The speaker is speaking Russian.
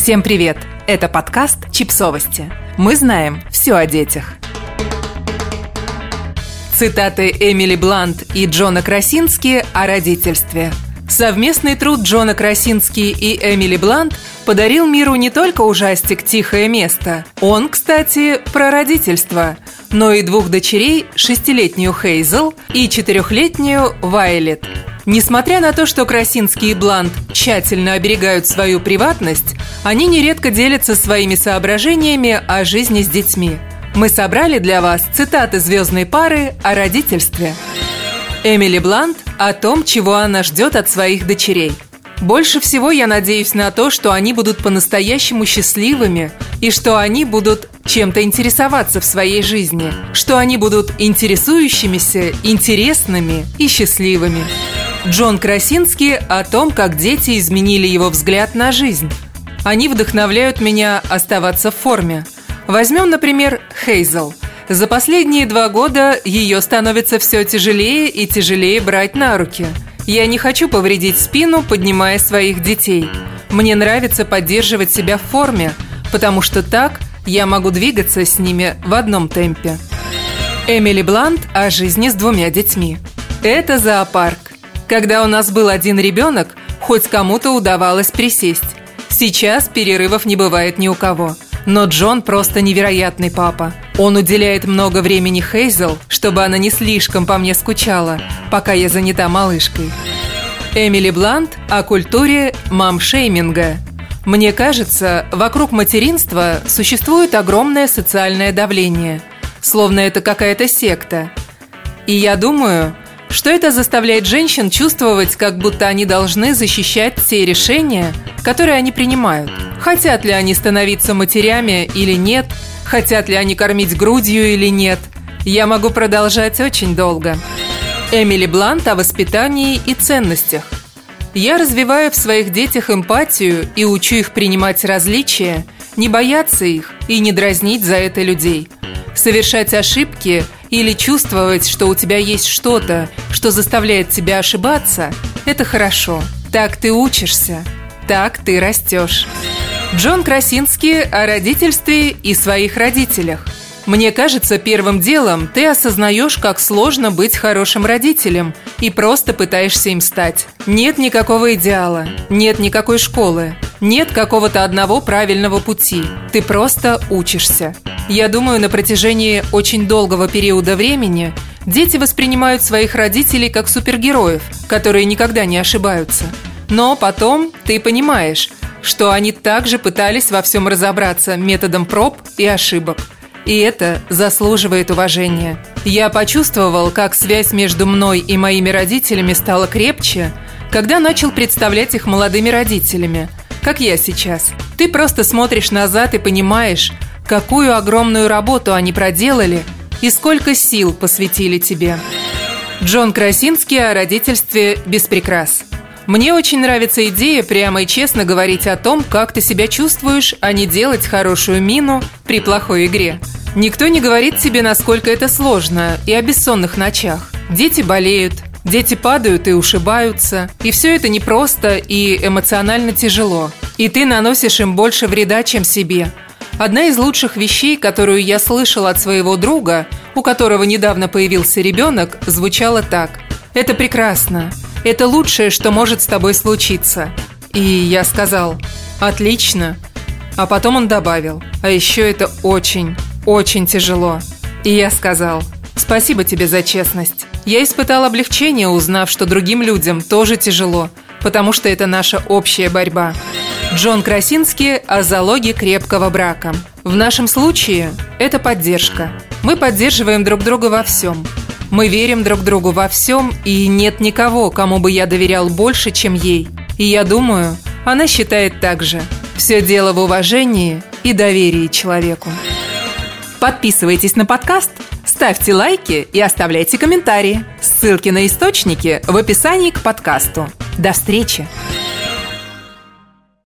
Всем привет! Это подкаст «Чипсовости». Мы знаем все о детях. Цитаты Эмили Блант и Джона Красински о родительстве. Совместный труд Джона Красински и Эмили Блант подарил миру не только ужастик «Тихое место». Он, кстати, про родительство, но и двух дочерей, шестилетнюю Хейзел и четырехлетнюю Вайлет – Несмотря на то, что Красинский и Блант тщательно оберегают свою приватность, они нередко делятся своими соображениями о жизни с детьми. Мы собрали для вас цитаты звездной пары о родительстве. Эмили Блант о том, чего она ждет от своих дочерей. Больше всего я надеюсь на то, что они будут по-настоящему счастливыми и что они будут чем-то интересоваться в своей жизни, что они будут интересующимися, интересными и счастливыми. Джон Красинский о том, как дети изменили его взгляд на жизнь. Они вдохновляют меня оставаться в форме. Возьмем, например, Хейзел. За последние два года ее становится все тяжелее и тяжелее брать на руки. Я не хочу повредить спину, поднимая своих детей. Мне нравится поддерживать себя в форме, потому что так я могу двигаться с ними в одном темпе. Эмили Блант о жизни с двумя детьми. Это зоопарк. Когда у нас был один ребенок, хоть кому-то удавалось присесть. Сейчас перерывов не бывает ни у кого. Но Джон просто невероятный папа. Он уделяет много времени Хейзел, чтобы она не слишком по мне скучала, пока я занята малышкой. Эмили Блант о культуре мамшейминга. Мне кажется, вокруг материнства существует огромное социальное давление, словно это какая-то секта. И я думаю, что это заставляет женщин чувствовать, как будто они должны защищать те решения, которые они принимают. Хотят ли они становиться матерями или нет, хотят ли они кормить грудью или нет. Я могу продолжать очень долго. Эмили Блант о воспитании и ценностях. Я развиваю в своих детях эмпатию и учу их принимать различия, не бояться их и не дразнить за это людей. Совершать ошибки – или чувствовать, что у тебя есть что-то, что заставляет тебя ошибаться, это хорошо. Так ты учишься, так ты растешь. Джон Красинский о родительстве и своих родителях. Мне кажется, первым делом ты осознаешь, как сложно быть хорошим родителем и просто пытаешься им стать. Нет никакого идеала, нет никакой школы, нет какого-то одного правильного пути. Ты просто учишься. Я думаю, на протяжении очень долгого периода времени дети воспринимают своих родителей как супергероев, которые никогда не ошибаются. Но потом ты понимаешь, что они также пытались во всем разобраться методом проб и ошибок. И это заслуживает уважения. Я почувствовал, как связь между мной и моими родителями стала крепче, когда начал представлять их молодыми родителями – как я сейчас. Ты просто смотришь назад и понимаешь, какую огромную работу они проделали и сколько сил посвятили тебе. Джон Красинский о родительстве без прикрас. Мне очень нравится идея прямо и честно говорить о том, как ты себя чувствуешь, а не делать хорошую мину при плохой игре. Никто не говорит тебе, насколько это сложно, и о бессонных ночах. Дети болеют, Дети падают и ушибаются, и все это непросто и эмоционально тяжело. И ты наносишь им больше вреда, чем себе. Одна из лучших вещей, которую я слышал от своего друга, у которого недавно появился ребенок, звучала так. «Это прекрасно. Это лучшее, что может с тобой случиться». И я сказал «Отлично». А потом он добавил «А еще это очень, очень тяжело». И я сказал «Спасибо тебе за честность». Я испытал облегчение, узнав, что другим людям тоже тяжело, потому что это наша общая борьба. Джон Красинский о залоге крепкого брака. В нашем случае это поддержка. Мы поддерживаем друг друга во всем. Мы верим друг другу во всем, и нет никого, кому бы я доверял больше, чем ей. И я думаю, она считает так же. Все дело в уважении и доверии человеку. Подписывайтесь на подкаст – Ставьте лайки и оставляйте комментарии. Ссылки на источники в описании к подкасту. До встречи!